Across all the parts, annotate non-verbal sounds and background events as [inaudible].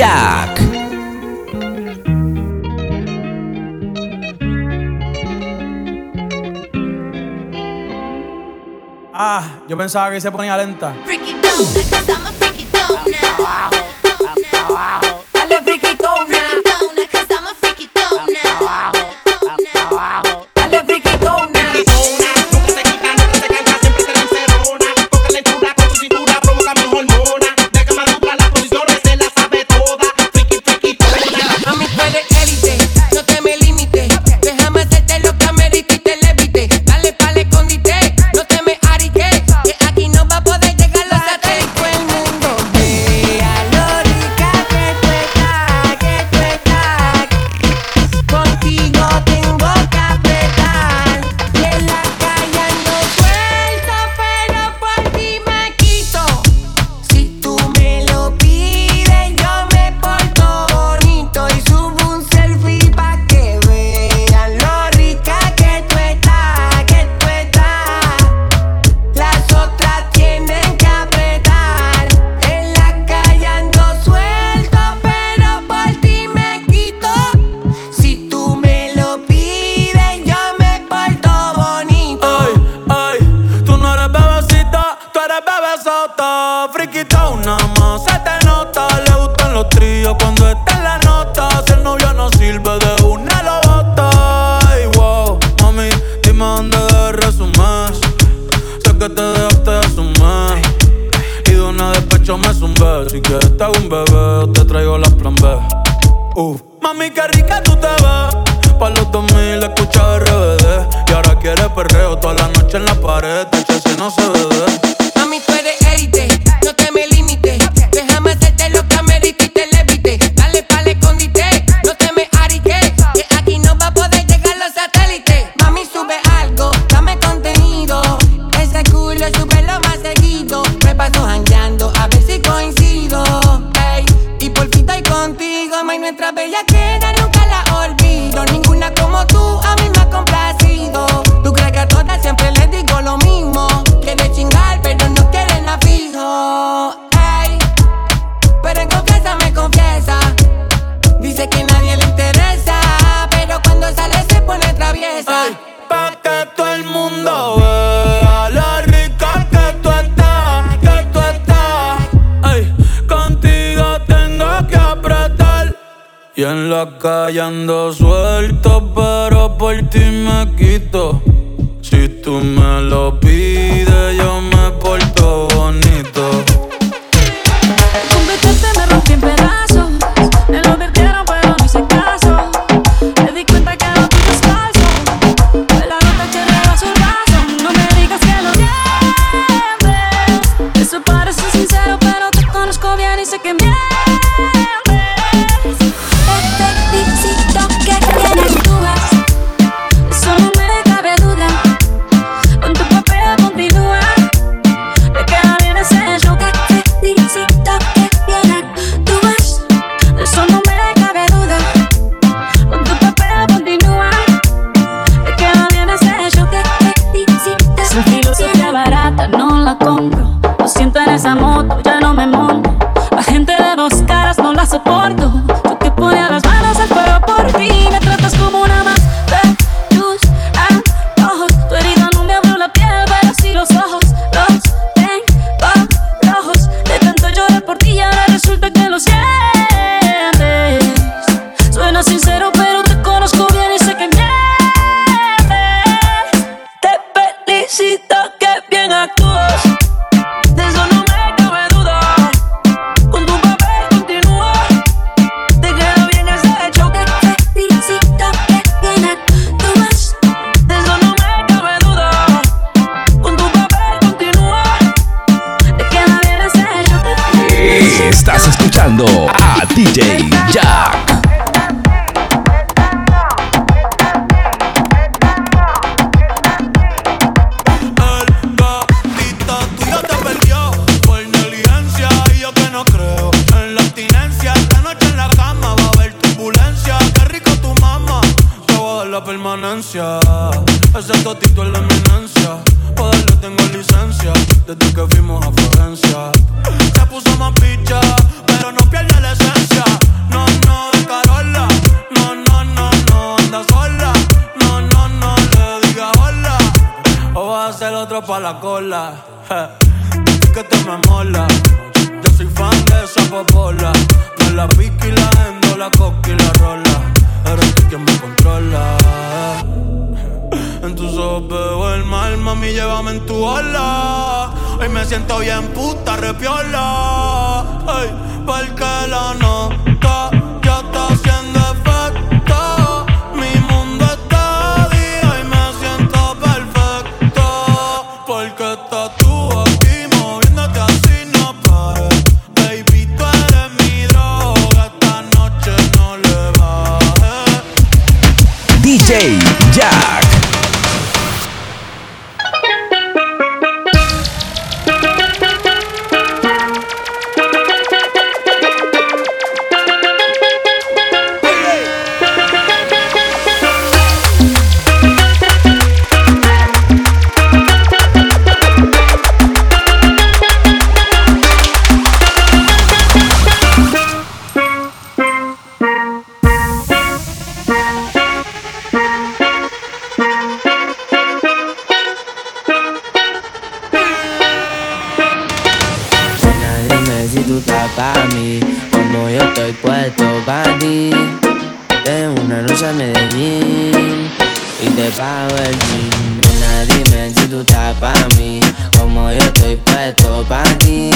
DJ Jack. Ah, yo pensaba que se ponía lenta. callando estoy puesto pa' ti. De una noche a Medellín y te pago el jean. Nena, dime si tú estás pa' mí, como yo estoy puesto pa' ti.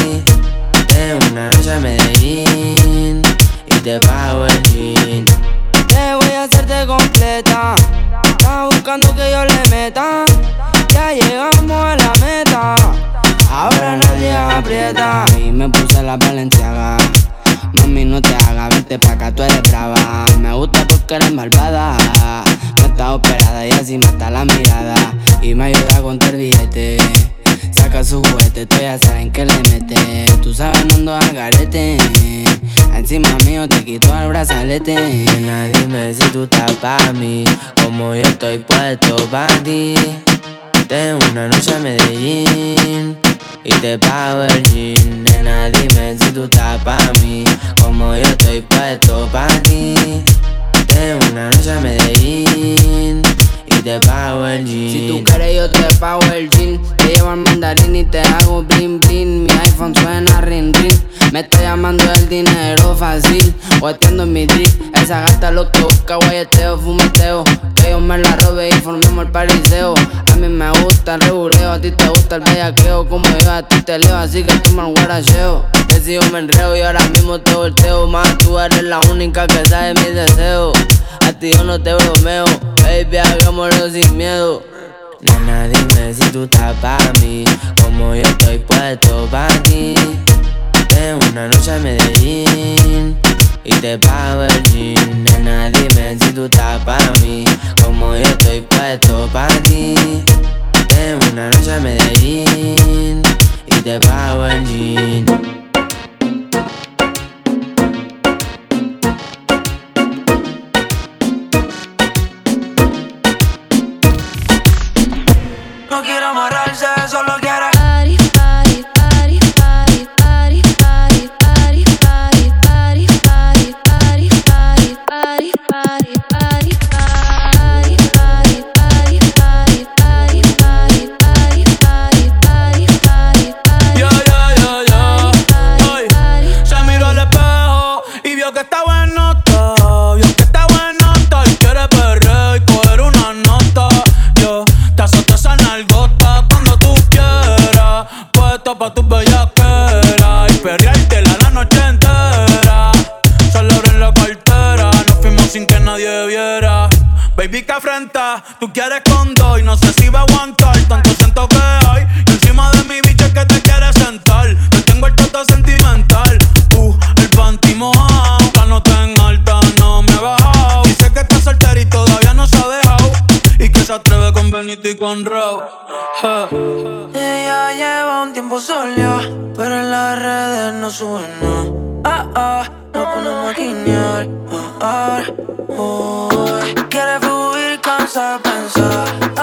De una noche a Medellín y te pago el jean. Te voy a hacerte completa. Estás buscando que yo le meta. Ya llegamos a la meta. Ahora nadie aprieta. Y me puse la valenciaga. Mami, no te hagas, vente pa' acá, tú eres brava. Me gusta porque eres malvada. No estás operada y así mata la mirada. Y me ayuda con el billete. Saca su juguete, tú ya saben que le mete. Tú sabes, no ando al garete. Encima mío te quito el brazalete. Nena, dime si tú estás pa' mí. Como yo estoy puesto pa' ti. De una noche a Medellín y te pago el jean. Nena, dime si tú estás pa' mí. Como yo estoy puesto pa' ti. De una noche a Medellín te pago el jean. Si tú quieres, yo te pago el jean. Te llevo al mandarín y te hago bling bling. Mi iPhone suena ring ring. Me está llamando el dinero fácil. O en mi drip. Esa gata lo que busca, guayeteo, fumeteo. Que yo me la robe y formemos el pariseo. A mí me gusta el reguleo, a ti te gusta el bellaqueo. Como yo a ti te leo, así que tú me guaracheo. Te sigo, me enreo y ahora mismo te volteo. Más tú eres la única que sabe mis deseos. A ti yo no te bromeo, baby, hagámoslo sin miedo. Nena, dime si tú estás pa' mí, como yo estoy puesto pa' ti. De una noche a Medellín y te pago el jean. Nena, dime si tú estás pa' mí, como yo estoy puesto pa' ti. De una noche a Medellín y te pago el jean. Tú quieres con dos y no sé si va a aguantar. Tanto siento que hay y encima de mi bicho es que te quieres sentar. Te tengo el toto sentimental. Uh, el panty mojado, la nota en alta no me he bajado. Dice que está soltera y todavía no se ha dejado. Y que se atreve con Benito y con Raúl. Ella lleva un tiempo sola, pero en las redes no sube nada. Ah, ah, nos ponemos a guiñar. Ah, ah, oh. a pensar.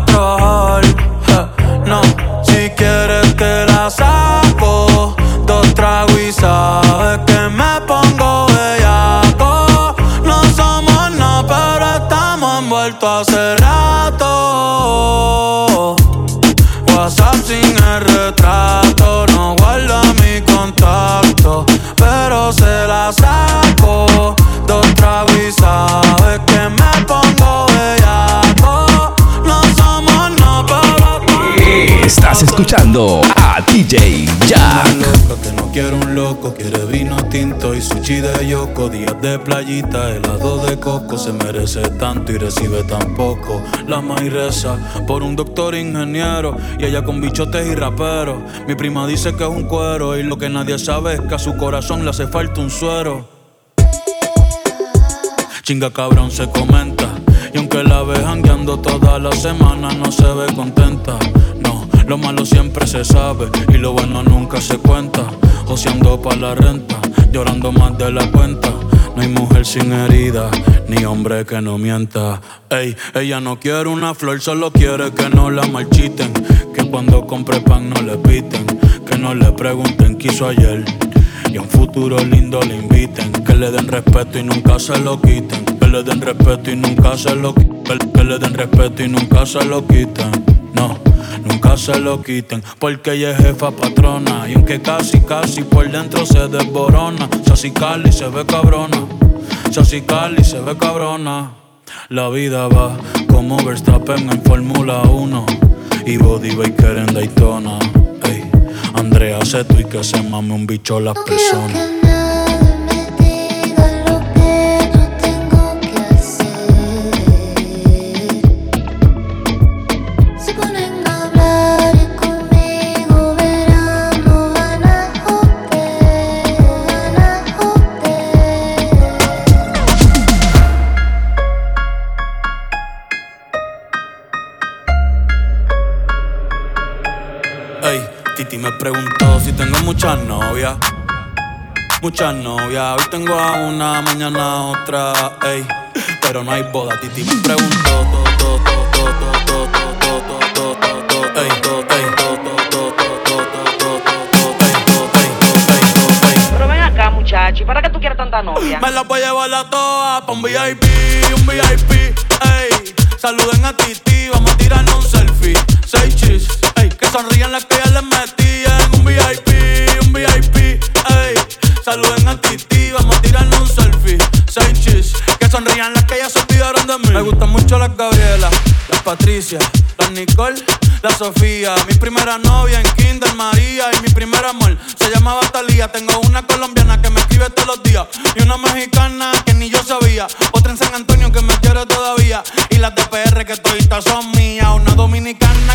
otro. Sushi de yoko, días de playita, helado de coco, se merece tanto y recibe tan poco. La maíz reza por un doctor ingeniero y ella con bichotes y raperos. Mi prima dice que es un cuero y lo que nadie sabe es que a su corazón le hace falta un suero. Chinga cabrón se comenta. Y aunque la ve jangueando toda la semana, no se ve contenta. Lo malo siempre se sabe y lo bueno nunca se cuenta. Joseando pa' la renta, llorando más de la cuenta. No hay mujer sin herida, ni hombre que no mienta. Ey, ella no quiere una flor, solo quiere que no la marchiten. Que cuando compre pan no le piten. Que no le pregunten qué hizo ayer. Y a un futuro lindo le inviten. Que le den respeto y nunca se lo quiten. Que le den respeto y nunca se lo quiten. Que le den respeto y nunca se lo quiten. No, nunca se lo quiten. Porque ella es jefa patrona. Y aunque casi, casi por dentro se desborona. Sassy Cali se ve cabrona. Sassy Cali se ve cabrona. La vida va como Verstappen en Fórmula 1. Y Body Baker en Daytona. Ey, Andrea Seto y que se mame un bicho las personas. muchas novias. Hoy tengo a una, mañana a otra. Ey, pero no hay boda. Titi me preguntó. Pero ven acá, muchacho. Para qué tú quieres tanta novia? Me la voy a llevar a todas pa' un VIP, un VIP, ey. Saluden a Titi, vamos a tirarnos un selfie. Seis chis, ey. Que sonrían las que ya les metí en un VIP. Que sonrían las que ya se olvidaron de mí. Me gustan mucho las Gabriela, las Patricia, las Nicole, la Sofía. Mi primera novia en Kinder María y mi primer amor se llamaba Talía. Tengo una colombiana que me escribe todos los días y una mexicana que ni yo sabía. Otra en San Antonio que me quiere todavía y las de PR que toditas son mías. Una dominicana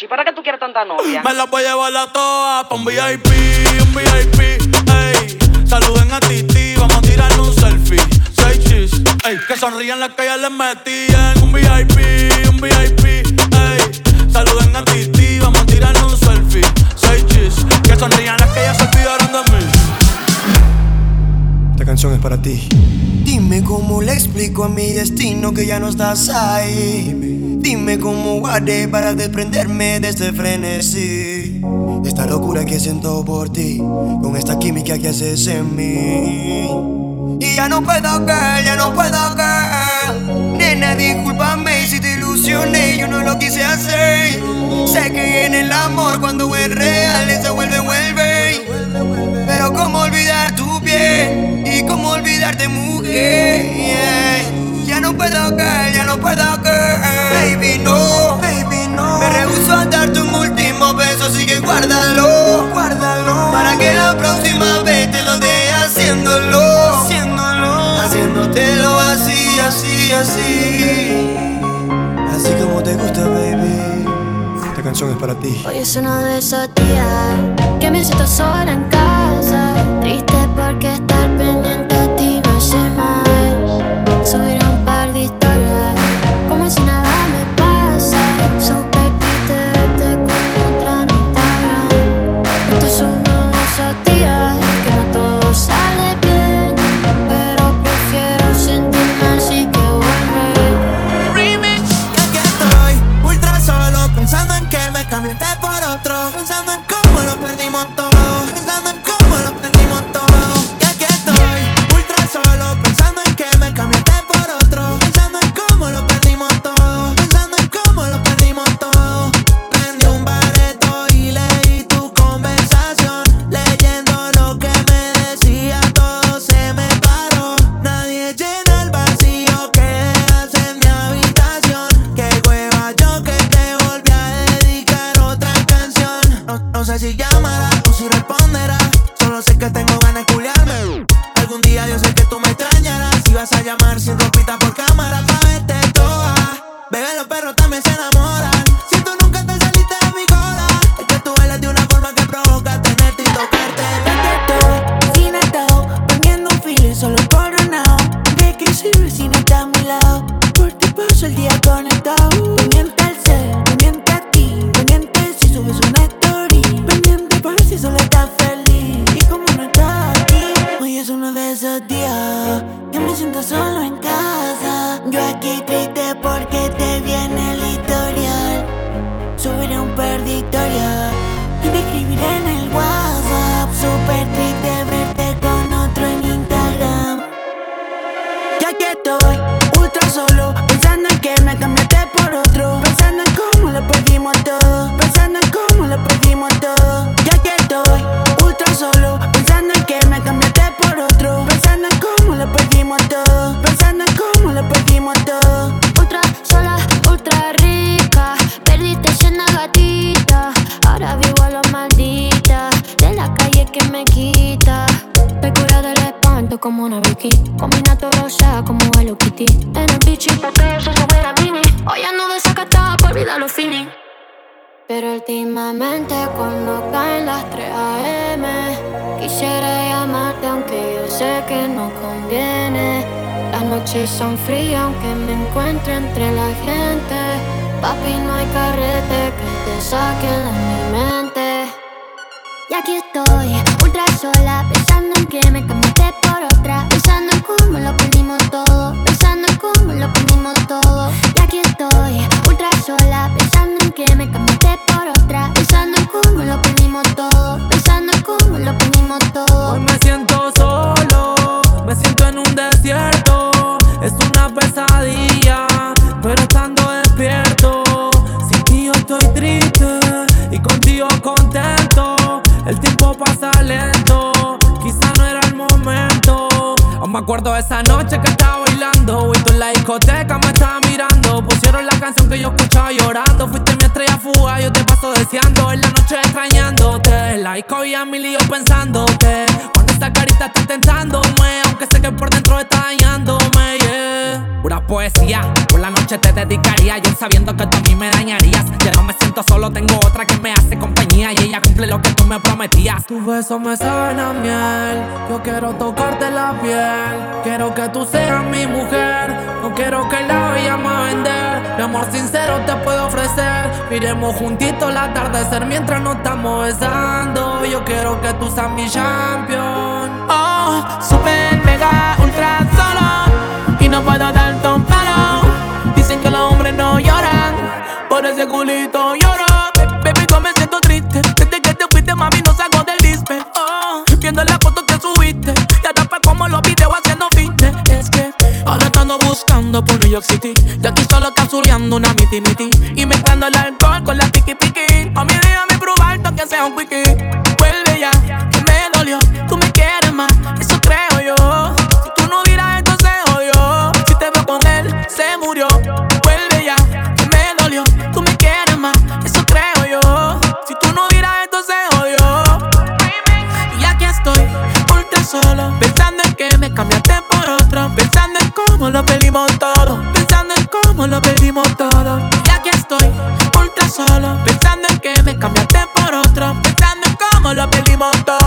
¿Y para qué tú quieres tanta novia? Me la voy a llevar a todas pa' un VIP, un VIP, ey. Saluden a Titi, vamos a tirarle un selfie. Seis chis, ey. Que sonrían las que ya les metían. Un VIP, un VIP, ey. Saluden a Titi, vamos a tirarle un selfie. Seis chis, que sonrían las que ya se olvidaron de mí. Esta canción es para ti. Dime cómo le explico a mi destino que ya no estás ahí. Dime cómo guardé para desprenderme de este frenesí. Esta locura que siento por ti, con esta química que haces en mí. Y ya no puedo caer, ya no puedo caer. Nena, discúlpame si te ilusioné, yo no lo quise hacer. Sé que en el amor cuando es real se vuelve, vuelve. Pero cómo olvidar tu y cómo olvidarte mujer. Ya no puedo caer, ya no puedo caer. Baby, no, baby, no. Me rehuso a darte un último beso, así que guárdalo, guárdalo. Para que la próxima vez te lo dé haciéndolo, haciéndolo, haciéndotelo así, así, así. Así como te gusta, baby. Esta canción es para ti. Hoy es uno de esos días que me siento sola en casa. Triste porque estar pendiente a ti me hace mal. Esos días que me siento solo en casa. Yo aquí triste porque te viene el historial. Subiré un historias y te escribiré en el WhatsApp. Super triste verte con otro en Instagram. Y aquí estoy, ultra solo, pensando en que me cambiaste por otro. Pensando en cómo lo perdimos todo. Pensando en cómo lo perdimos todo. Perdimos todo. Pensando en cómo lo perdimos todo. Ultra sola, ultra rica. Perdiste siendo gatita. Ahora vivo a lo maldita. De la calle que me quita. Te cura del espanto como una Vicky. Combina todo rosa como Hello Kitty. En el bichi porque yo la mini. Hoy ando desacatada por olvidar los feeling. Pero últimamente cuando caen las 3 a.m. Quisiera llamarte aunque yo sé que no conviene. Las noches son frías aunque me encuentre entre la gente. Papi, no hay carrete que te saque de mi mente. Y aquí estoy, ultra sola, pensando en que me cambiaste por otra. Pensando en cómo lo perdimos todo. Pensando en cómo lo perdimos todo. Y aquí estoy, ultra sola, pensando en que me cambiaste por otra. Pensando en cómo lo perdimos todo. Pensando en cómo lo perdimos todo. Hoy me siento solo, me siento en un desierto. Es una pesadilla, pero estando despierto. Sin ti yo estoy triste y contigo contento. El tiempo pasa lento, quizá no era el momento. Aún me acuerdo de esa noche que estaba bailando y tú en la discoteca me estabas mirando. Pusieron la canción que yo escuchaba llorando. Fuiste mi estrella fuga, yo te paso deseando. En la noche extrañándote. En la disco y a mil yo pensándote. Esa carita está tentándome, aunque sé que por dentro está dañándome, yeah. Pura poesía, por la noche te dedicaría. Yo sabiendo que tú a mí me dañarías. Ya no me siento solo tengo otra que me hace compañía y ella cumple lo que tú me prometías. Tus besos me saben a miel, yo quiero tocarte la piel. Quiero que tú seas mi mujer, no quiero que la vayamos a vender. Mi amor sincero te puedo ofrecer. Miremos juntitos el atardecer mientras nos estamos besando. Yo quiero que tú seas mi champion. Super mega ultra solo y no puedo dar un palo. Dicen que los hombres no lloran, por ese culito lloro. Ba- Baby, yo me siento triste desde que te fuiste, mami, no salgo del dispe. Oh, viendo las fotos que subiste, ya tapa como los videos haciendo fitness. Es que ahora estando buscando por New York City, y aquí solo está surreando una miti miti y mezclando el alcohol con la tiki tiki. Mami, déjame probar que sea un quickie. Vuelve ya, que me dolió, tú me quieres más, cambiaste por otro, pensando en cómo lo perdimos todo, pensando en cómo lo perdimos todo. Y aquí estoy, ultra solo, pensando en que me cambiaste por otro, pensando en cómo lo perdimos todo,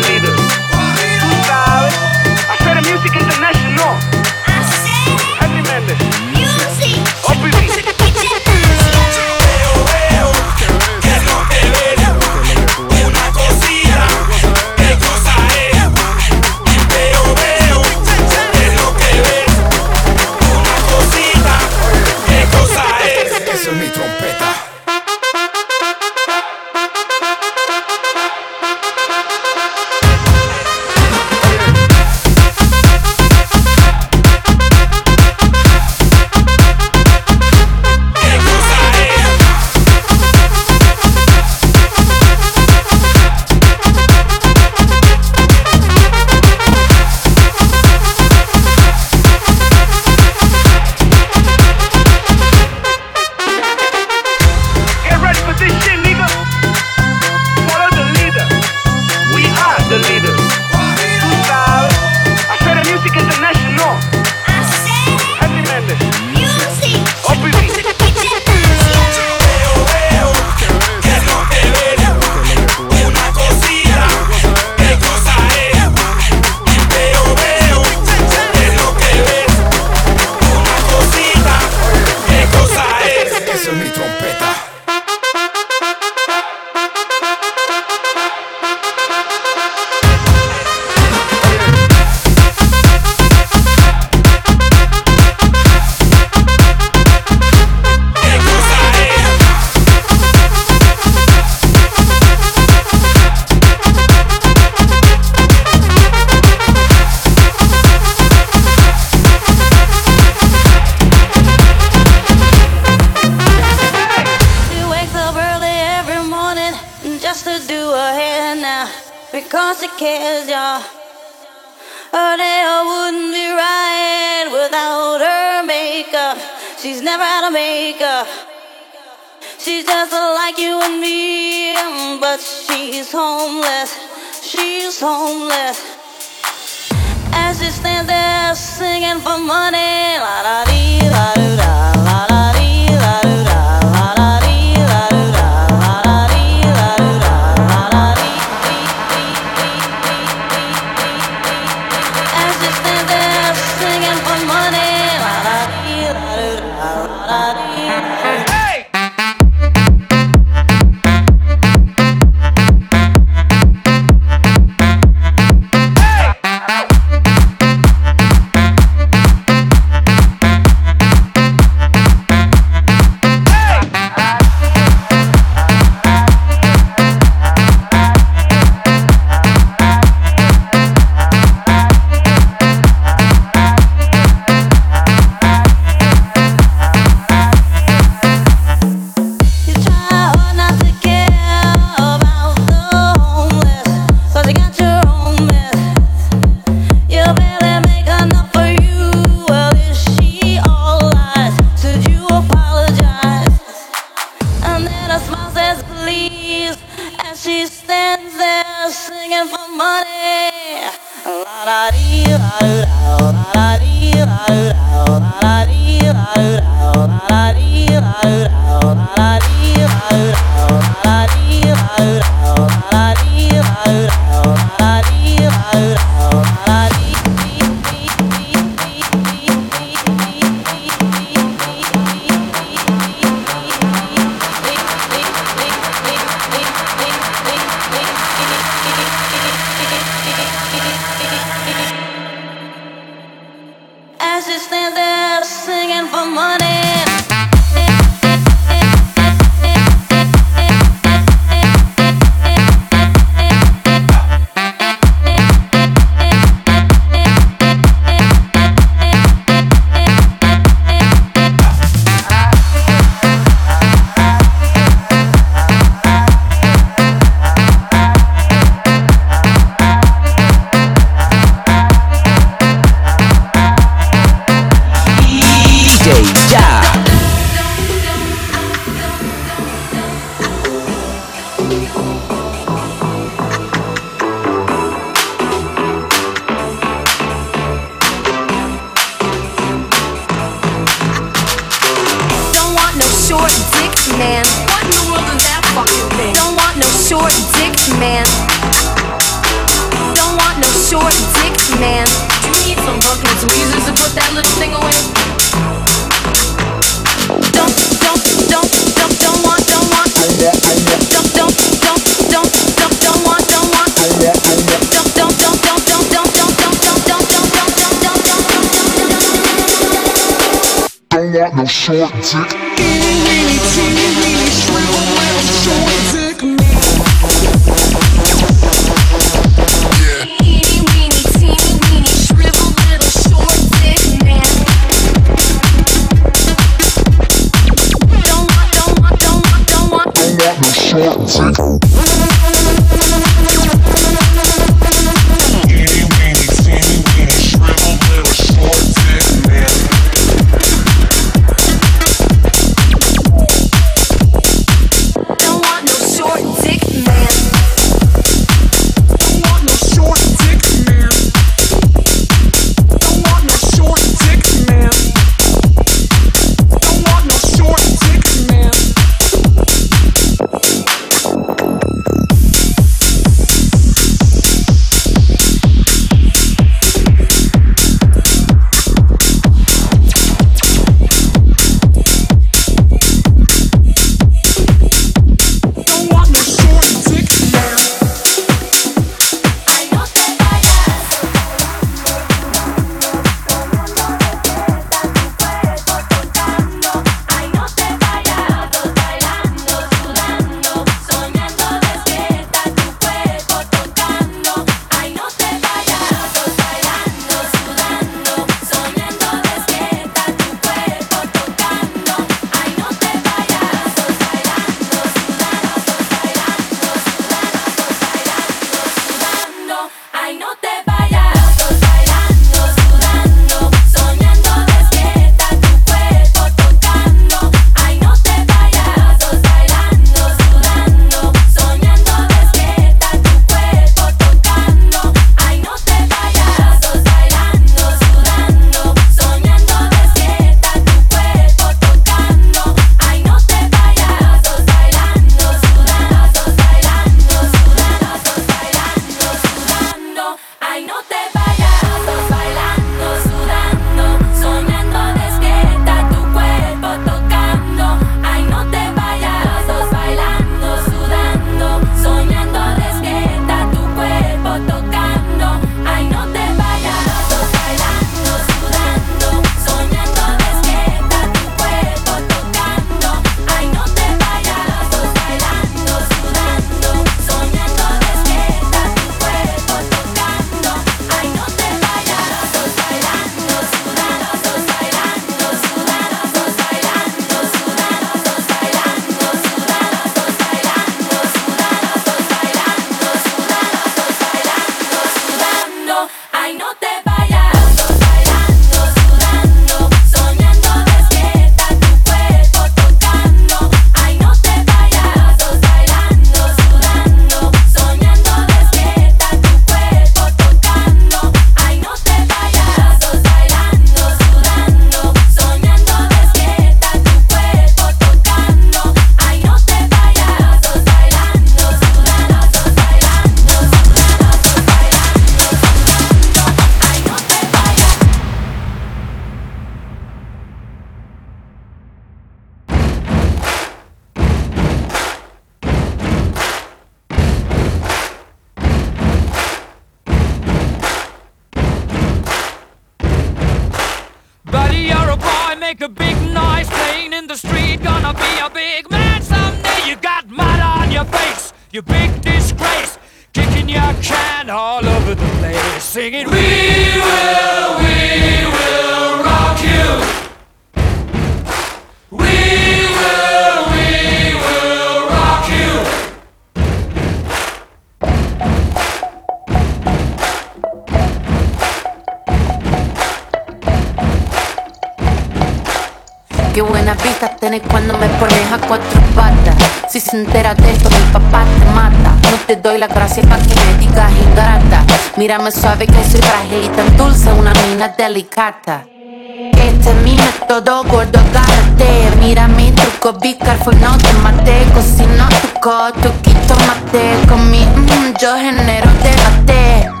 doy la gracia pa' que me digas ingrata. Mírame suave que soy frágil y tan dulce, una mina delicata. Este es mi método, gordo, agárrate. Mira mi truco, be no te mate. Cocino tu co, truquito mate. Con mi mm, yo genero debate.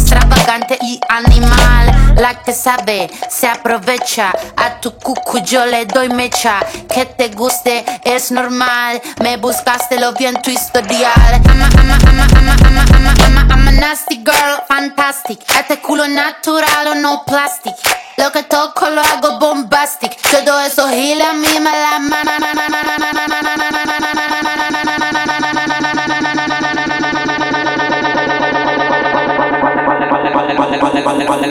extravagante y animal. La que sabe se aprovecha, a tu cucu yo le doy mecha. Que te guste es normal, me buscaste lo vi en tu historial. Ama, ama, ama, ama, ama, ama, ama, ama, nasty girl, fantastic. Este culo natural o no plastic. Lo que toco lo hago bombastic. Todo eso gila a mí me la la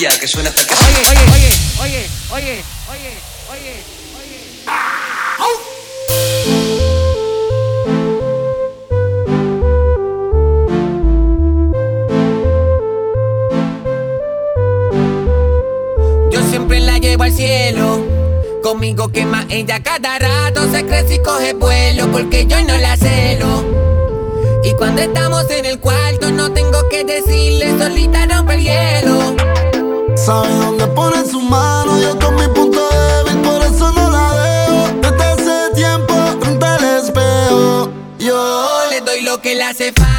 Que suena que así. Oye, oye, oye, oye, oye, oye, oye. Yo siempre la llevo al cielo. Conmigo quema ella cada rato. Se crece y coge vuelo porque yo no la celo. Y cuando estamos en el cuarto, no tengo que decirle, solita rompe el hielo. Sabe dónde pone su mano, yo con mi punto débil, por eso no la dejo. Desde hace tiempo frente al espejo. Yo le doy lo que le hace falta.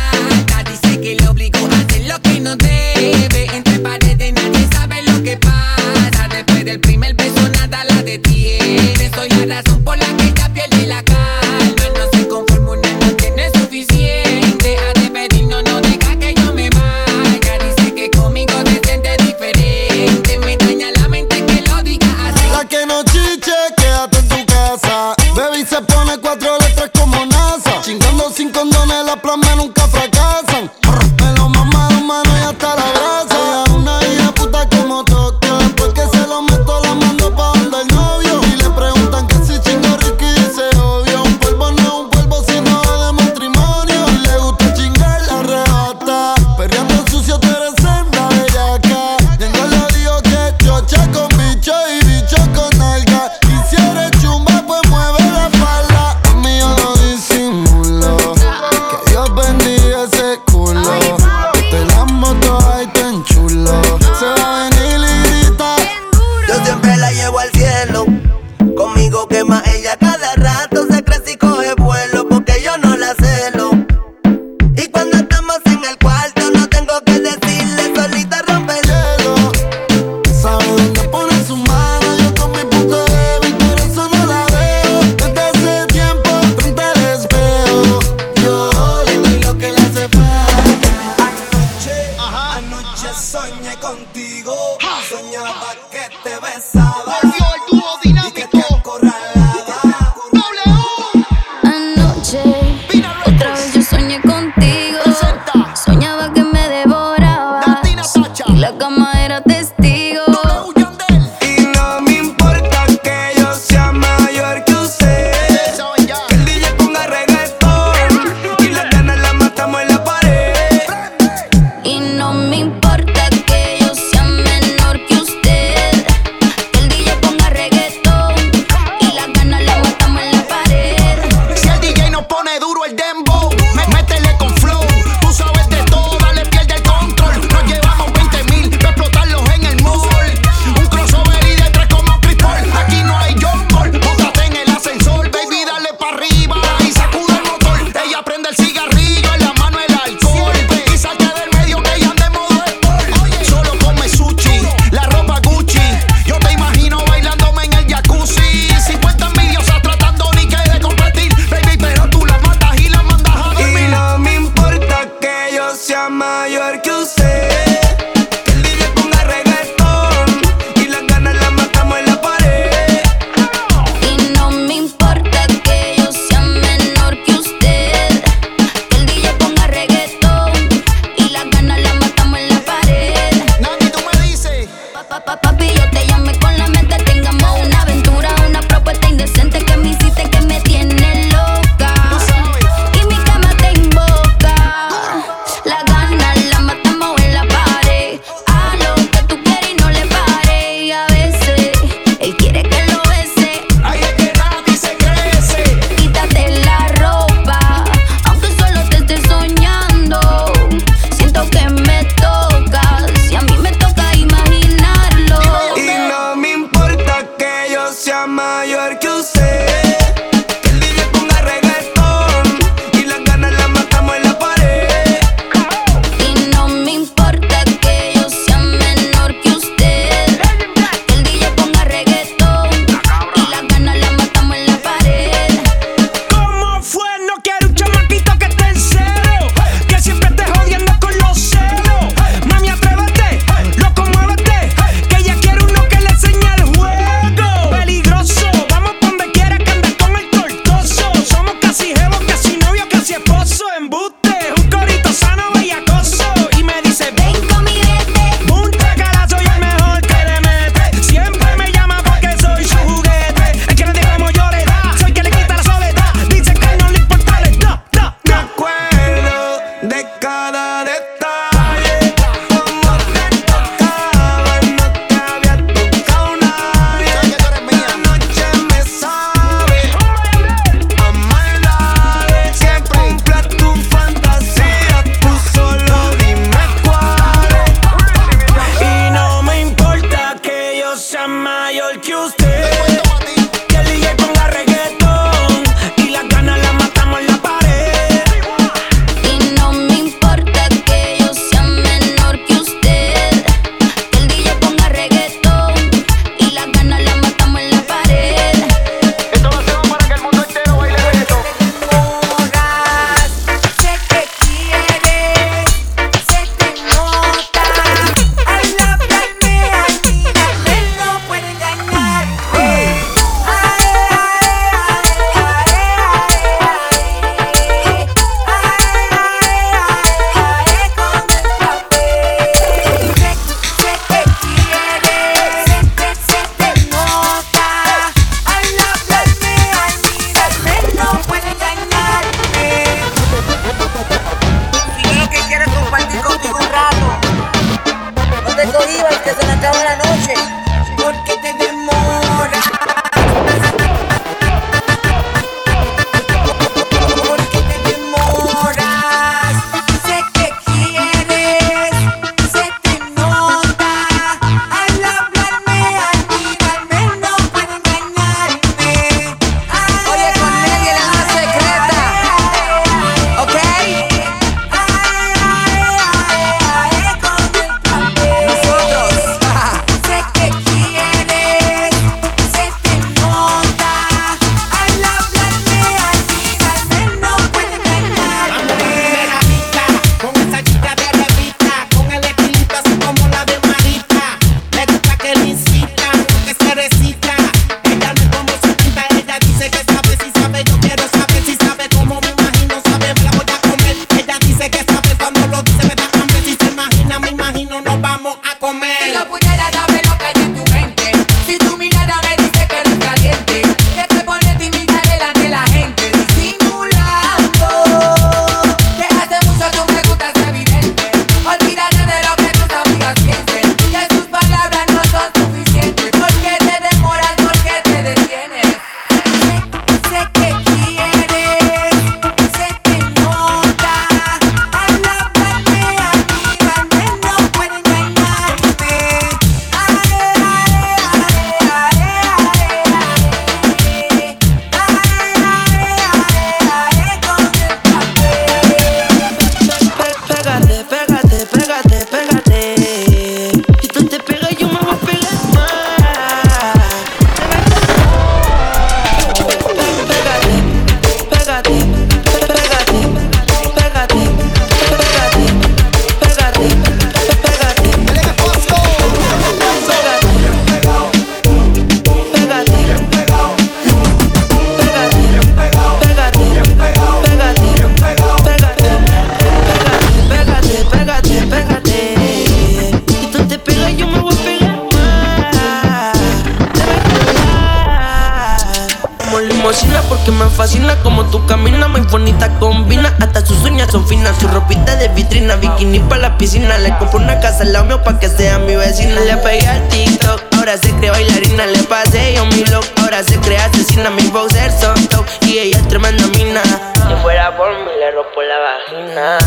Fascina como tú caminas, muy bonita combina. Hasta sus uñas son finas, su ropita de vitrina, bikini para la piscina. Le compro una casa al lado mío pa' que sea mi vecina. Le pegué al TikTok, ahora se cree bailarina. Le pasé yo mi look, ahora se cree asesina. Mi boxer son top y ella es tremenda mina. Si fuera por mí, le rompo la vagina.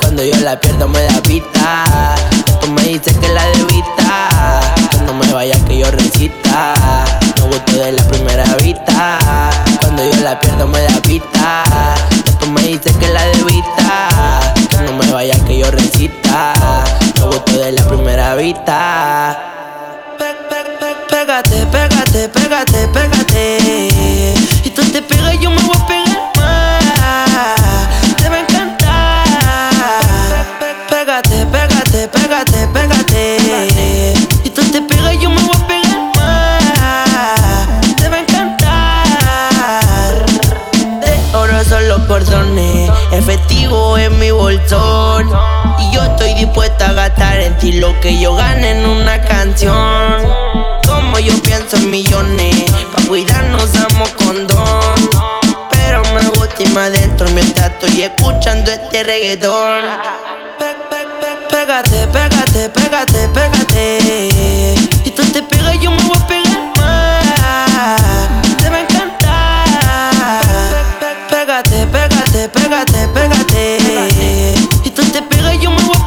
Cuando yo la pierdo, me da pita. Después me dice que la debita. Cuando me vaya, que yo recita. Me gustó de la primera vista. Cuando yo la pierdo, me da pita. Después me dice que la debita. Cuando me vaya, que yo recita. Me gustó de la primera vista. Pégate, pégate, pégate, pégate. Si tú te pegas, yo me voy a efectivo en mi bolsón. Y yo estoy dispuesta a gastar en ti lo que yo gane en una canción. Como yo pienso en millones, pa' cuidarnos damos condón. Pero me gusta irme adentro mientras estoy escuchando este reggaetón. Pégate, pégate, pégate, pégate. Si tú te pegas, yo me voy a pegar más. Te va a encantar. Pégate, pégate, pégate. Te pegas, yo me voy a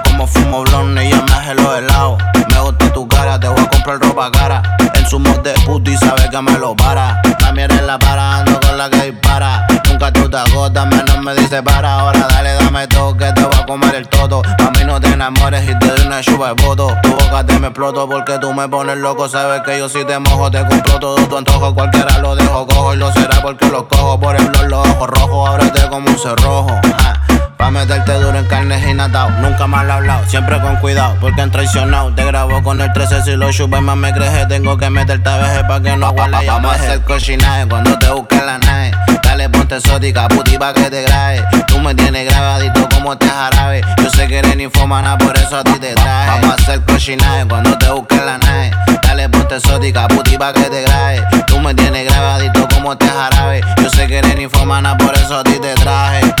Fumo blonde y me hace los helados. Me gusta tu cara, te voy a comprar ropa cara. En su mod de puto y sabe que me lo para. También eres la para, ando con la que dispara. Nunca tú te agotas, menos me dice para. Ahora dale, dame todo que te voy a comer el toto. A mí no te enamores y te doy una chupa de voto. Tu boca te me exploto porque tú me pones loco. Sabes que yo si te mojo, te compro todo tu antojo. Cualquiera lo dejo cojo y lo será porque lo cojo. Por el blog, los ojos rojos, ábrete como un cerrojo. Pa' meterte duro en carnes y natao. Nunca mal hablado, siempre con cuidado, porque han traicionado. Te grabo con el 13 si lo chupas más me crees. Tengo que meterte a veces pa' que no ya Vamos a hacer cochinaje cuando te busques la nave. Dale, ponte exótica, puti pa' que te grabe. Tú me tienes grabadito como este jarabe. Yo sé que eres ninfomana, por eso a ti te traje. Vamos a hacer cochinaje cuando te busques la nave. Dale, ponte exótica, puti pa' que te grabe. Tú me tienes grabadito como este jarabe. Yo sé que eres ninfomana, por eso a ti te traje.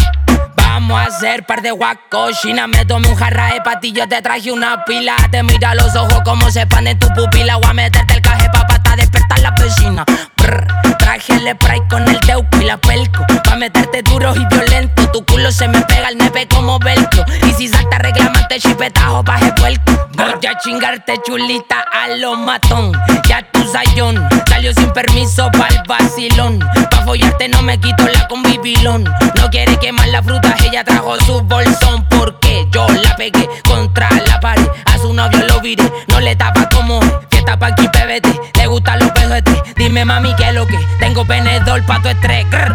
Vamos a hacer par de guacochina. Me tomé un jarra de patillo, te traje una pila. Te mira los ojos como se expanden tu pupila. Voy a meterte el caje pa' pata, despertar la vecina. Brr, traje el spray con el teuco y la pelco. Pa' meterte duro y violento. Tu culo se me pega al nepe como velcro. Y si salta reclamante chipetajo baje puerco. Voy a chingarte chulita a lo matón. Ya tu sayón salió sin permiso pa'l vacilón. Pa' follarte no me quito la convivilón. No quiere quemar la fruta, ella trajo su bolsón. Porque yo la pegué contra la pared. Su novio lo viré, no le tapa como es. Fiesta pa' aquí, PBT, le gustan los pejotes. Dime mami que es lo que tengo penedor pa' tu estrés. [laughs]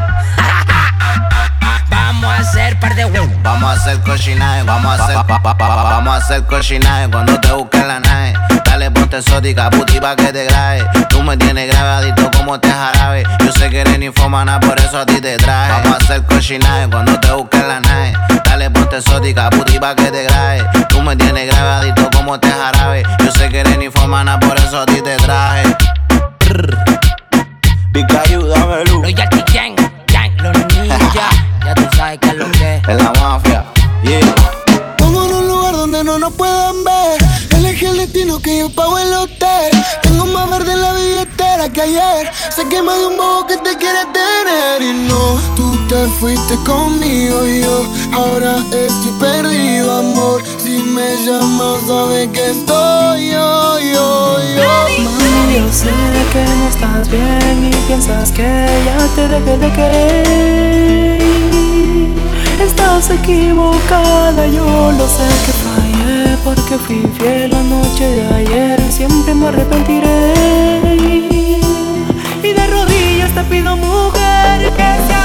Vamos a hacer par de huevos. Vamos a hacer cochinaje, vamos a hacer pa, pa, pa, vamos a hacer cochinaje cuando te busquen la nave. Dale ponte exótica, puti pa' que te grabe. Tú me tienes grabadito como te jarabe. Yo sé que eres ninfomana, por eso a ti te traje. Vamos a hacer cochinaje cuando te busquen la nave. Dale ponte exótica, puti pa' que te grabe. Tú me tienes grabadito como te jarabe. Yo sé que eres ninfomana, por eso a ti te traje. Pica, ayúdame, Lu. Royalty Gang, Gang, los ninjas. Ya tú sabes que es lo que es. En la mafia, yeah. Pongo en un lugar donde no nos puedan ver. Elegí el destino que yo pago el hotel. Tengo más verde en la billetera que ayer. Sé que más de un bobo que te quiere tener. Y no, te fuiste conmigo y yo ahora estoy perdido, amor. Si me llamas, sabes que estoy yo, yo, yo. Mami, yo sé que no estás bien y piensas que ya te dejé de querer. Estás equivocada, yo lo sé que fallé porque fui fiel la noche de ayer. Siempre me arrepentiré. Y de rodillas te pido, mujer, que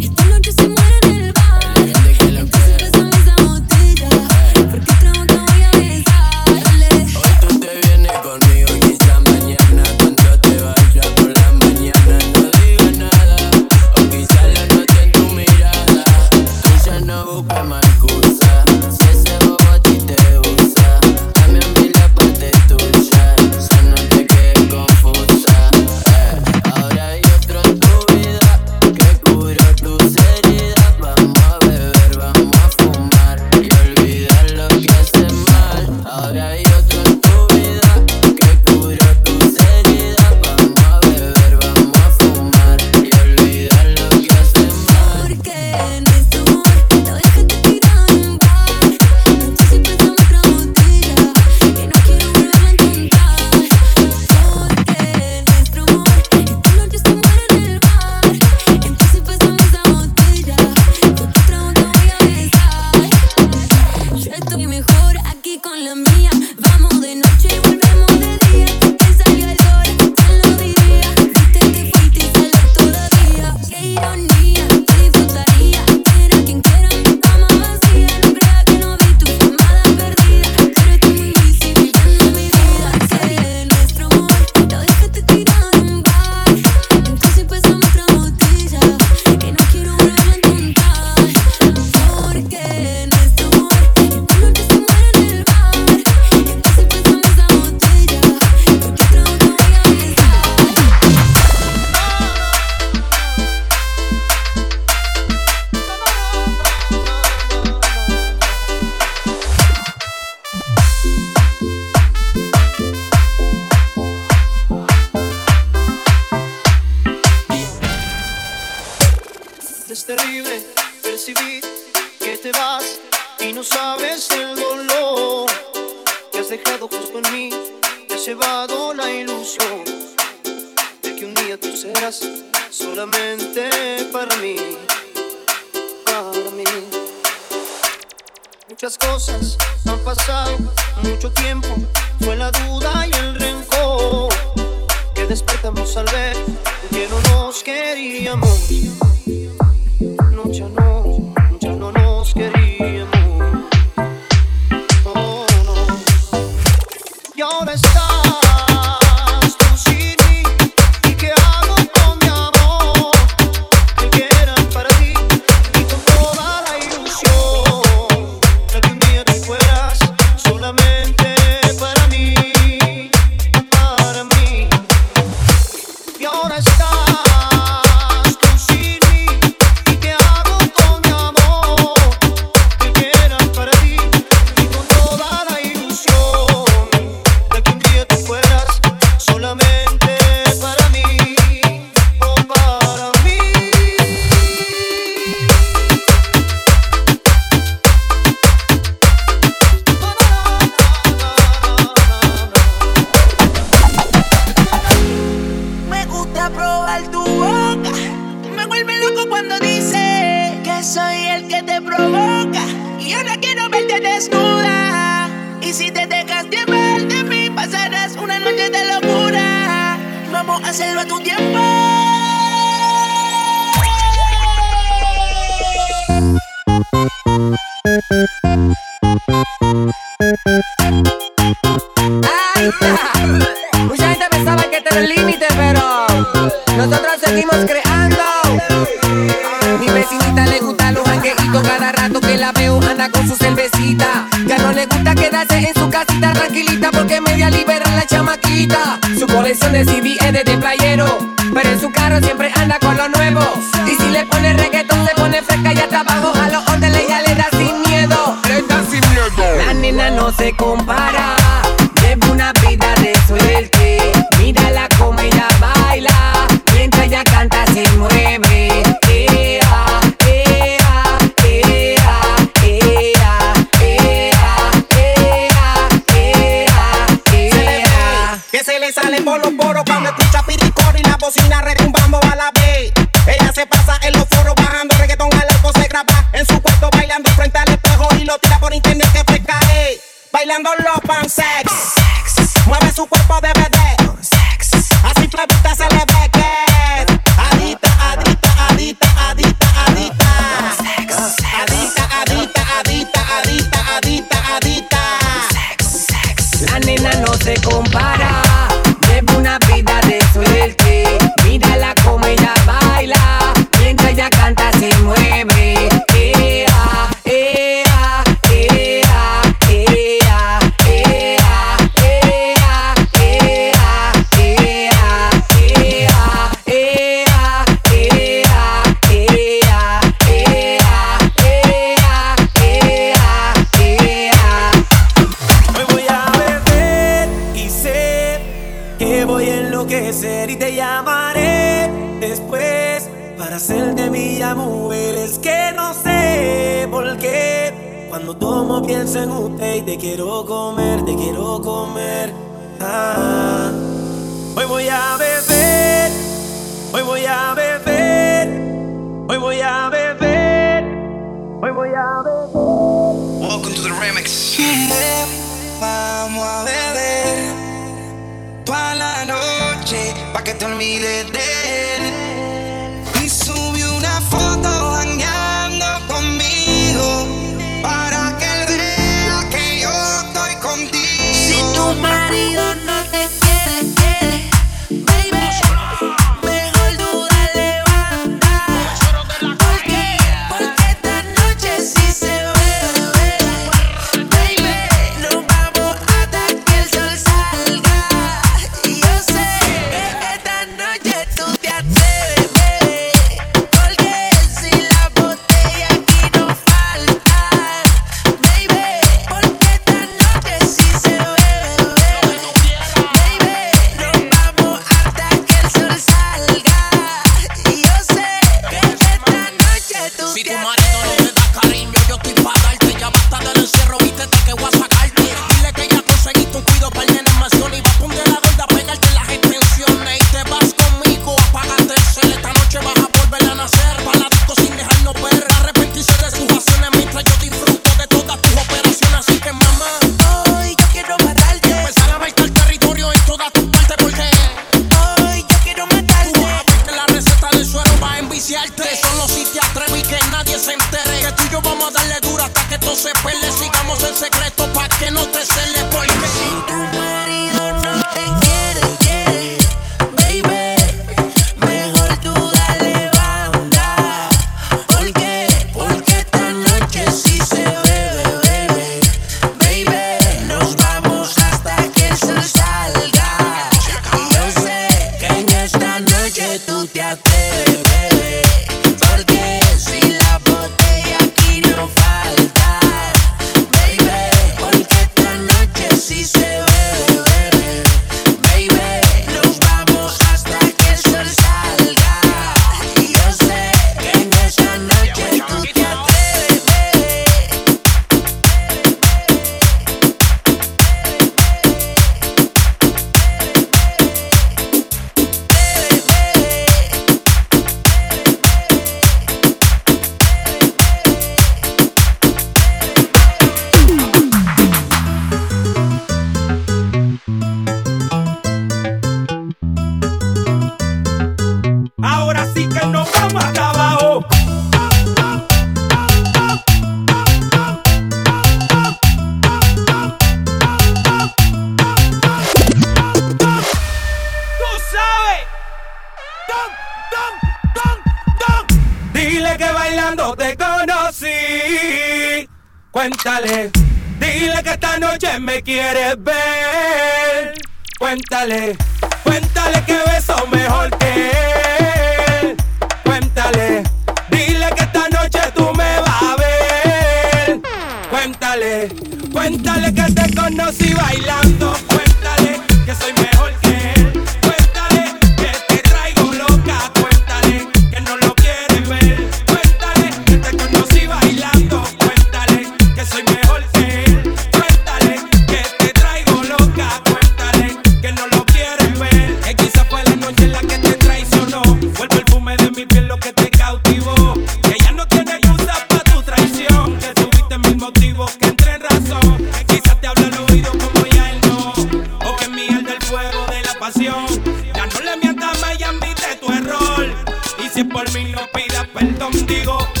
perdón,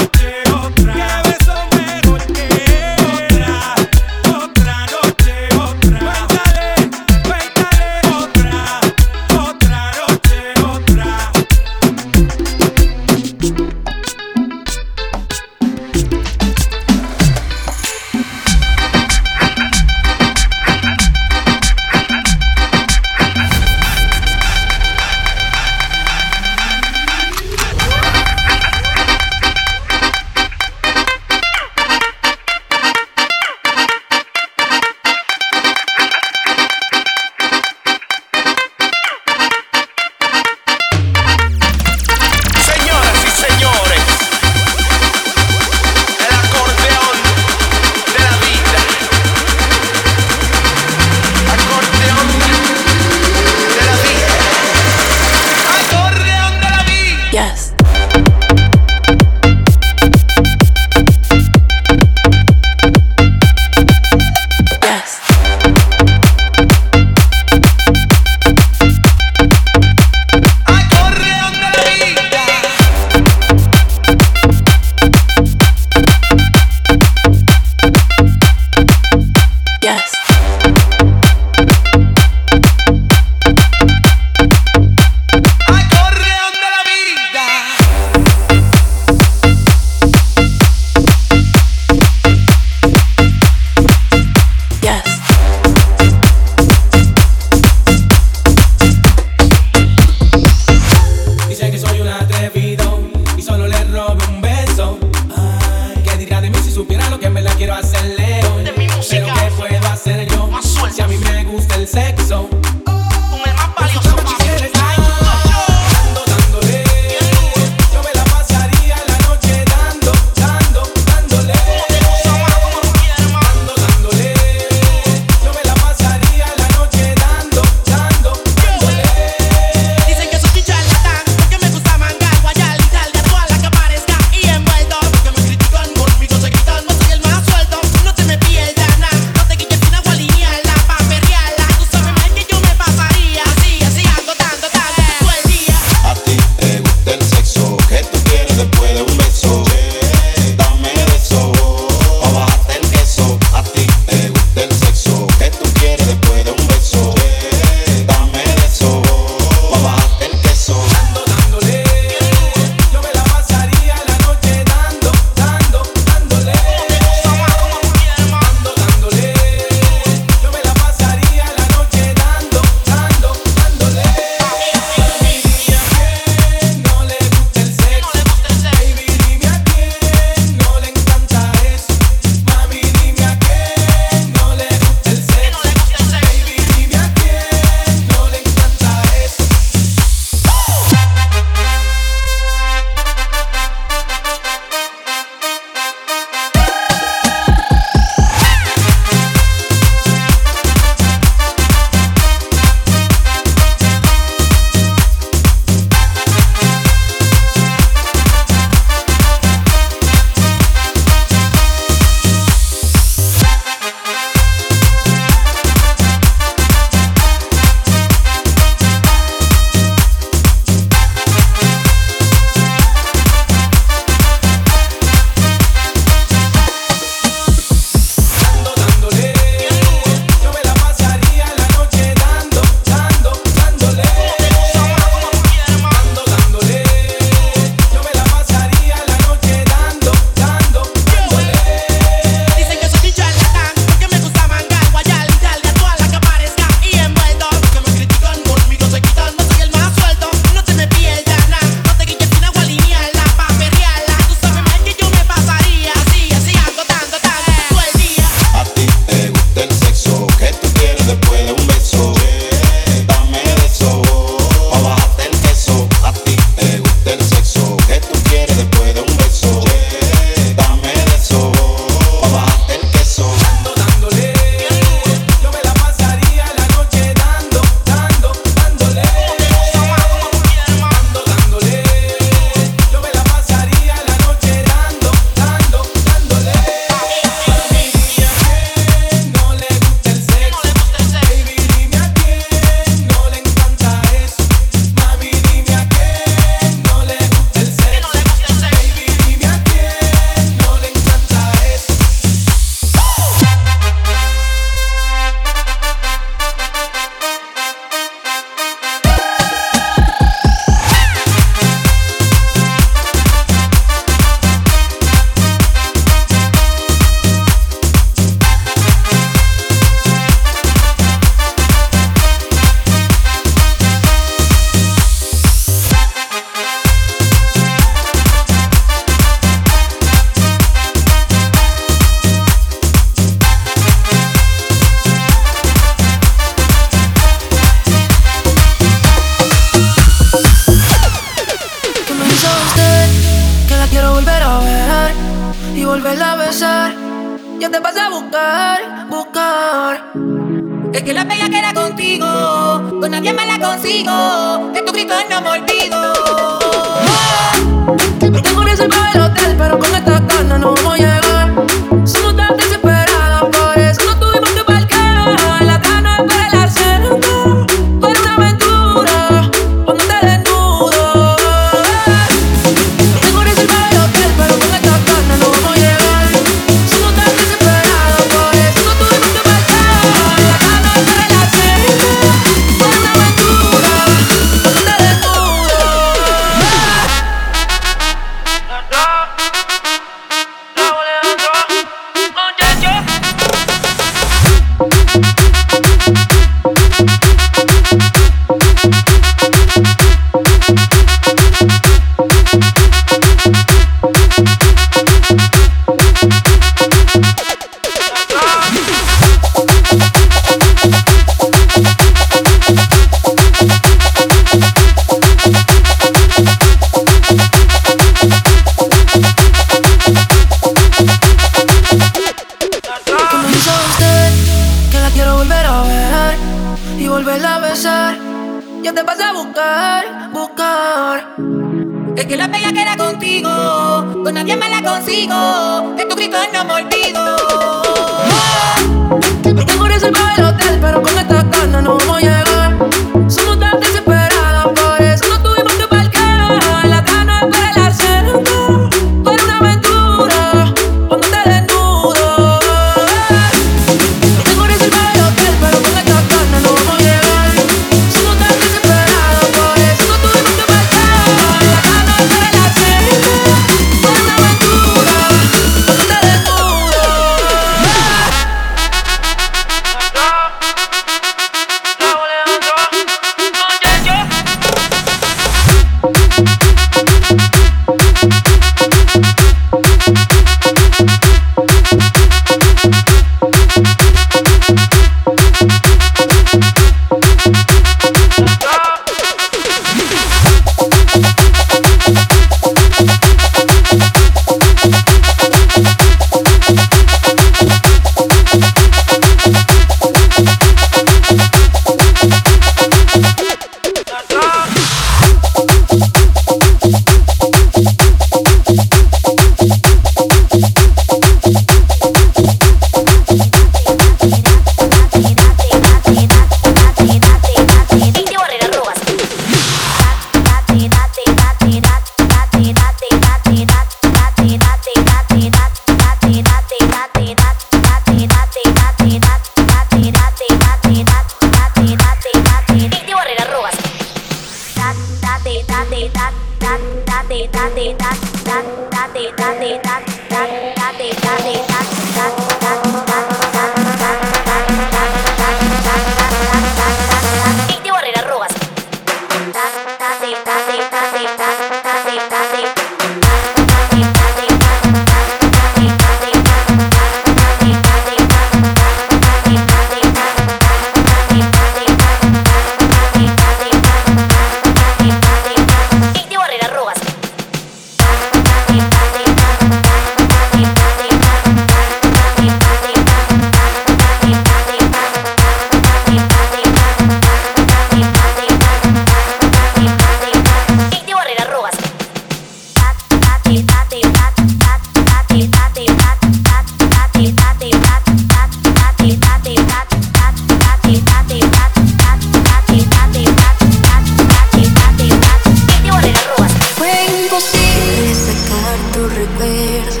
sacar tu recuerdo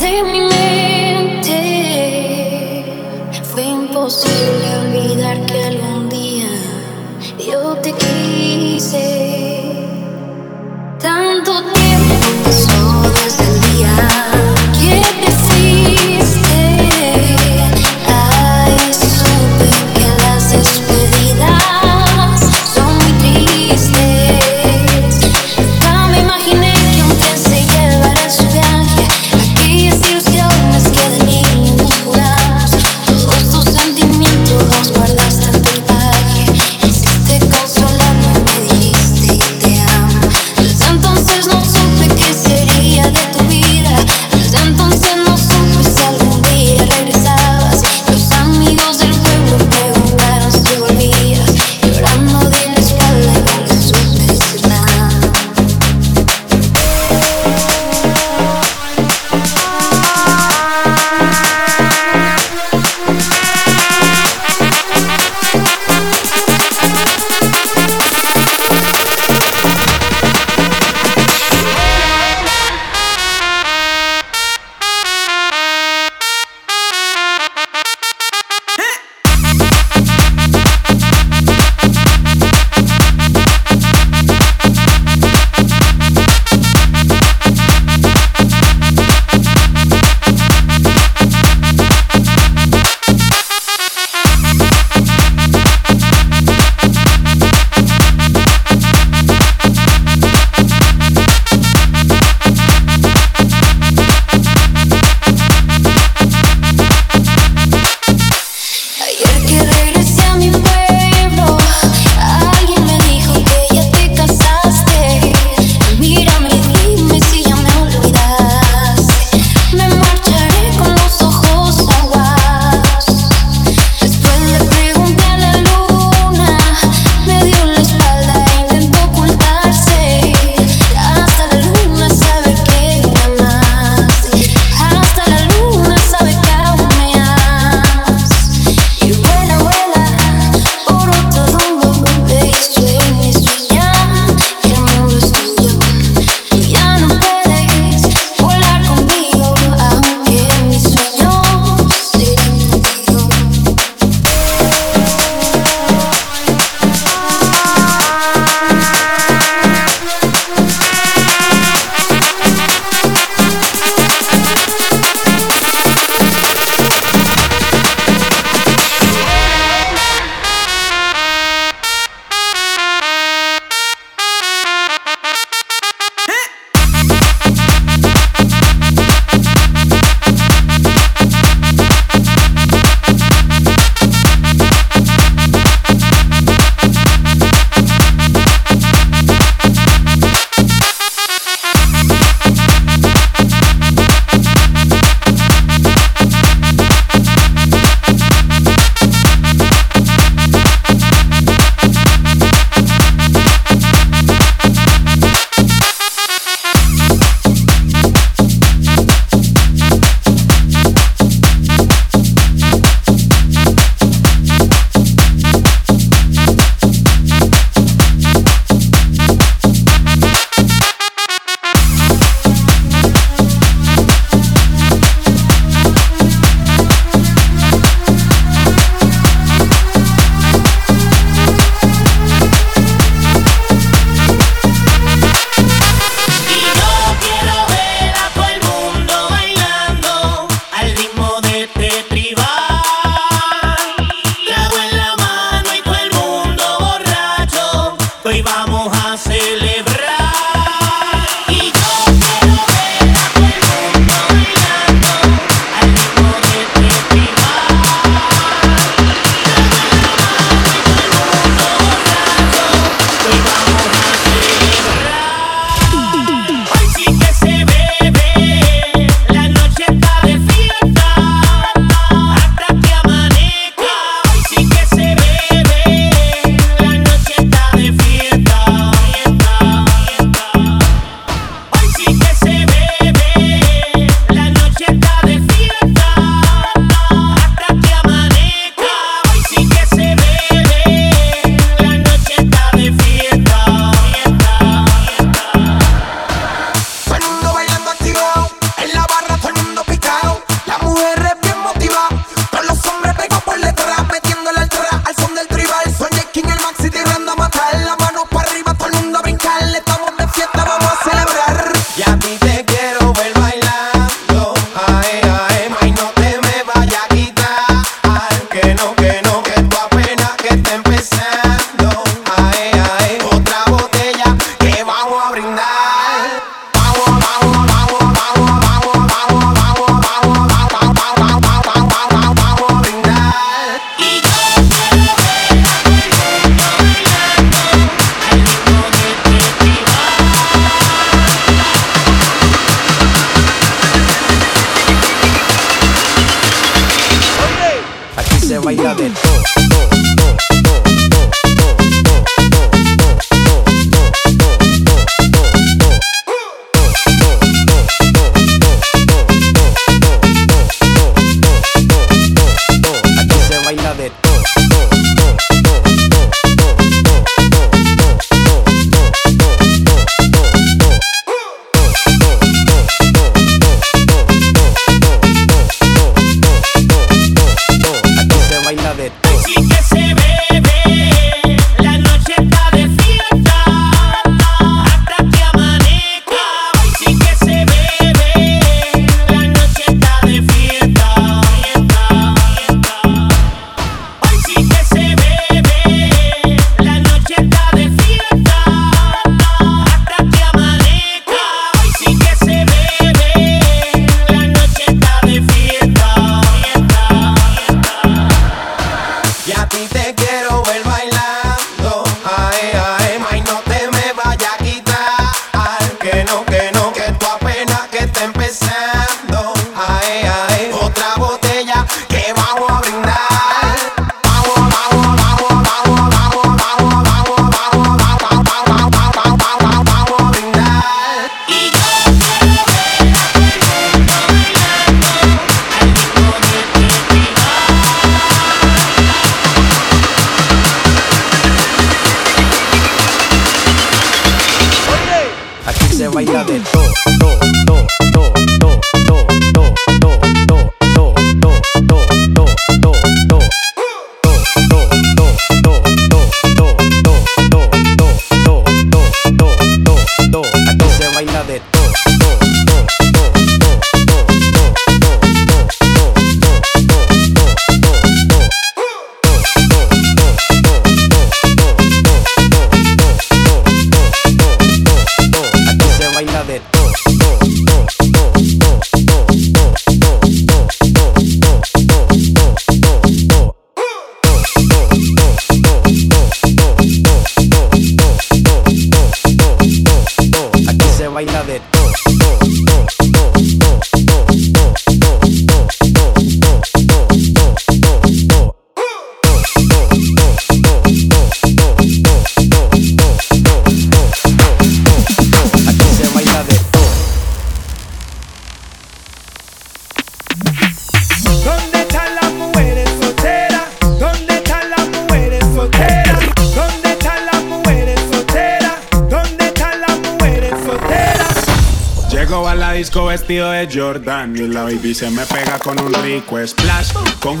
de mi mente. Fue imposible olvidar que algún día yo te quise.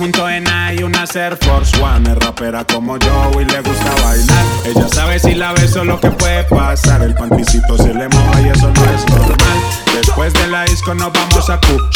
En y una Air Force One. Es rapera como yo y le gusta bailar. Ella sabe si la beso lo que puede pasar. El panticito se le moja y eso no es normal. Después de la disco nos vamos a Cuch.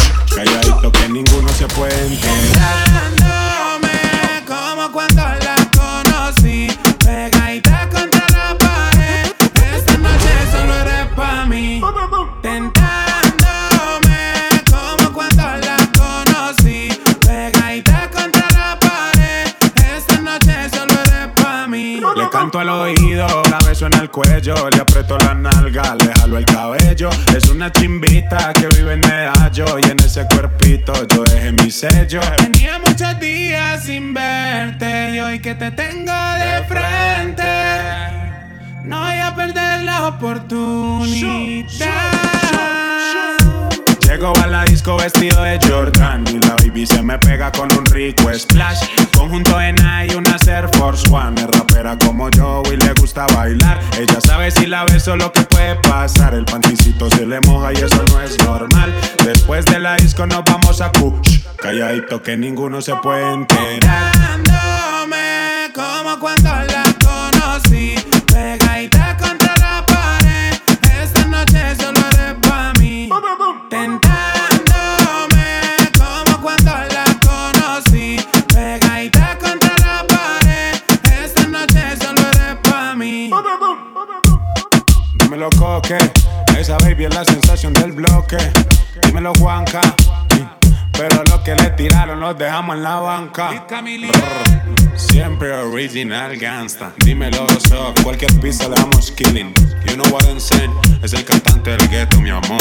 Que ninguno se puede enterar. Tentándome como cuando la conocí. Pegadita contra la pared. Esta noche solo eres pa' mí. Tentándome como cuando la conocí. Pegadita contra la pared. Esta noche solo eres pa' mí. Dímelo coque, esa baby es la sensación del bloque. Dímelo Juanca, pero lo que le tiraron los dejamos en la banca. Siempre original gangsta. Dímelo so, cualquier pista le damos killing. You know what I'm saying, es el cantante del ghetto, mi amor.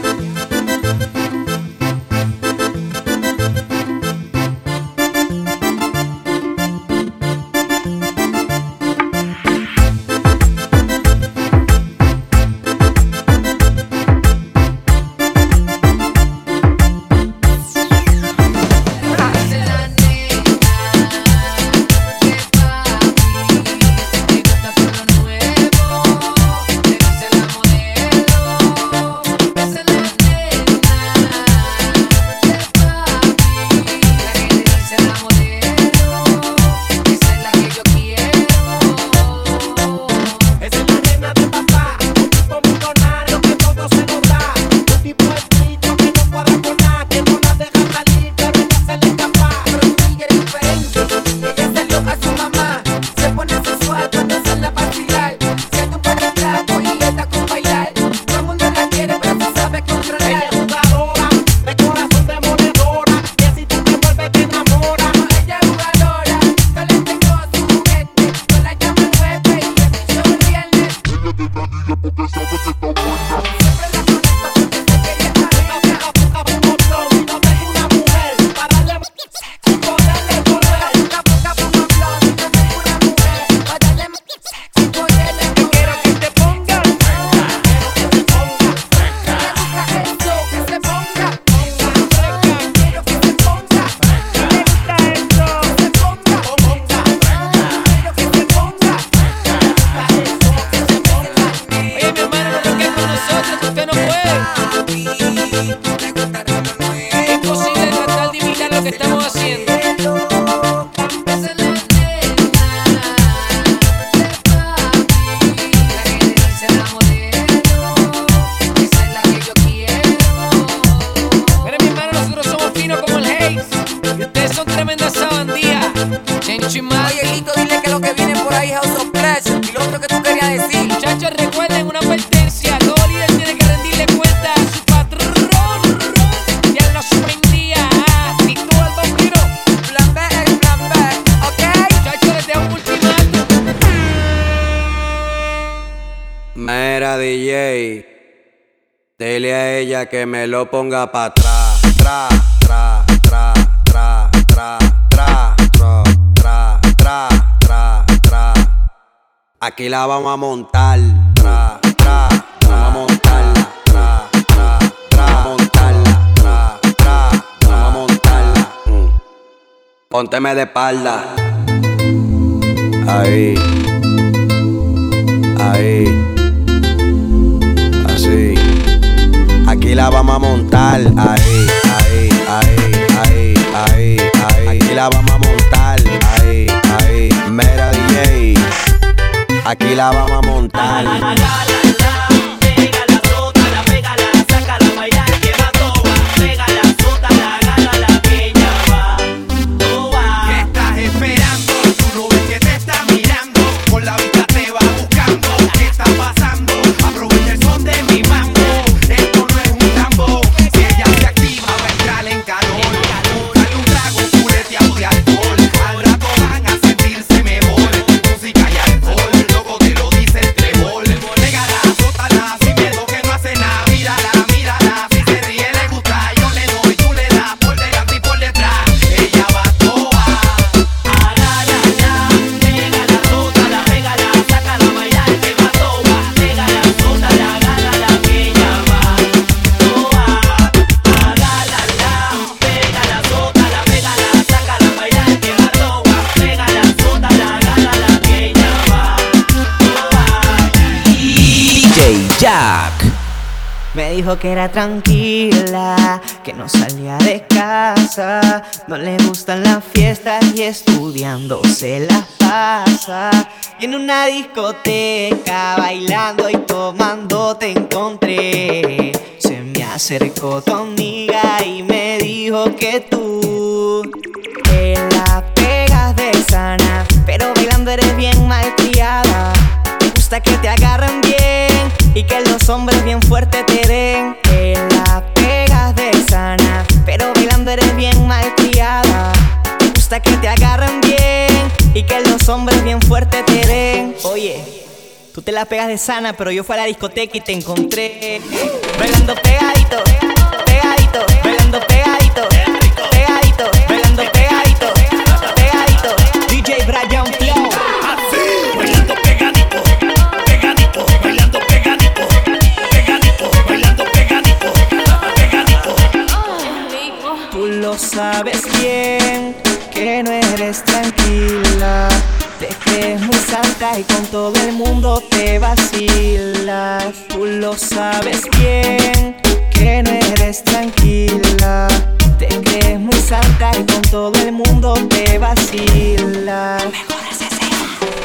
que me lo ponga pa' atrás. Tra, tra, tra, tra, tra, tra, tra, tra, tra, tra, tra. Aquí la vamos a montar. Tra, tra, vamos a montarla. Tra, tra, tra, vamos a montarla. Tra, tra, vamos a montarla. Mm. Pónteme de espalda. Ahí. Ahí. Aquí la vamos a montar. Ahí, ahí, ahí, ahí, ahí, ahí. Aquí la vamos a montar. Ahí, ahí. Mera DJ. Aquí la vamos a montar. Dijo que era tranquila, que no salía de casa, no le gustan las fiestas y estudiando se las pasa. Y en una discoteca, bailando y tomando te encontré. Se me acercó tu amiga y me dijo que tú te la pegas de sana, pero bailando eres bien malcriada. Gusta que te agarren bien y que los hombres bien fuertes te den. Te la pegas de sana, pero bailando eres bien malcriada. Me gusta que te agarren bien y que los hombres bien fuertes te den. Oye. Tú te la pegas de sana, pero yo fui a la discoteca y te encontré Bailando pegadito, pegadito, bailando pegadito, pegadito, bailando pegadito, pegadito DJ Brian lo sabes bien, que no eres tranquila. Te crees muy santa y con todo el mundo te vacilas. Tú lo sabes bien, que no eres tranquila. Te crees muy santa y con todo el mundo te vacilas.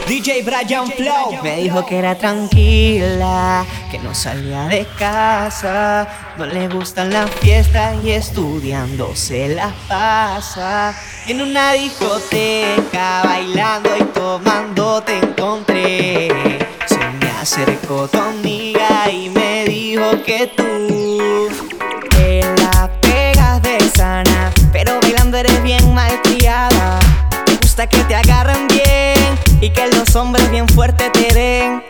DJ Brian Flow me dijo que era tranquila, que no salía de casa, no le gustan las fiestas y estudiando se las pasa. En una discoteca bailando y tomando te encontré. Se me acercó tu amiga y me dijo que tú te la pegas de sana, pero bailando eres bien malcriada. Me gusta que te agarren bien y que los hombres bien fuertes te den.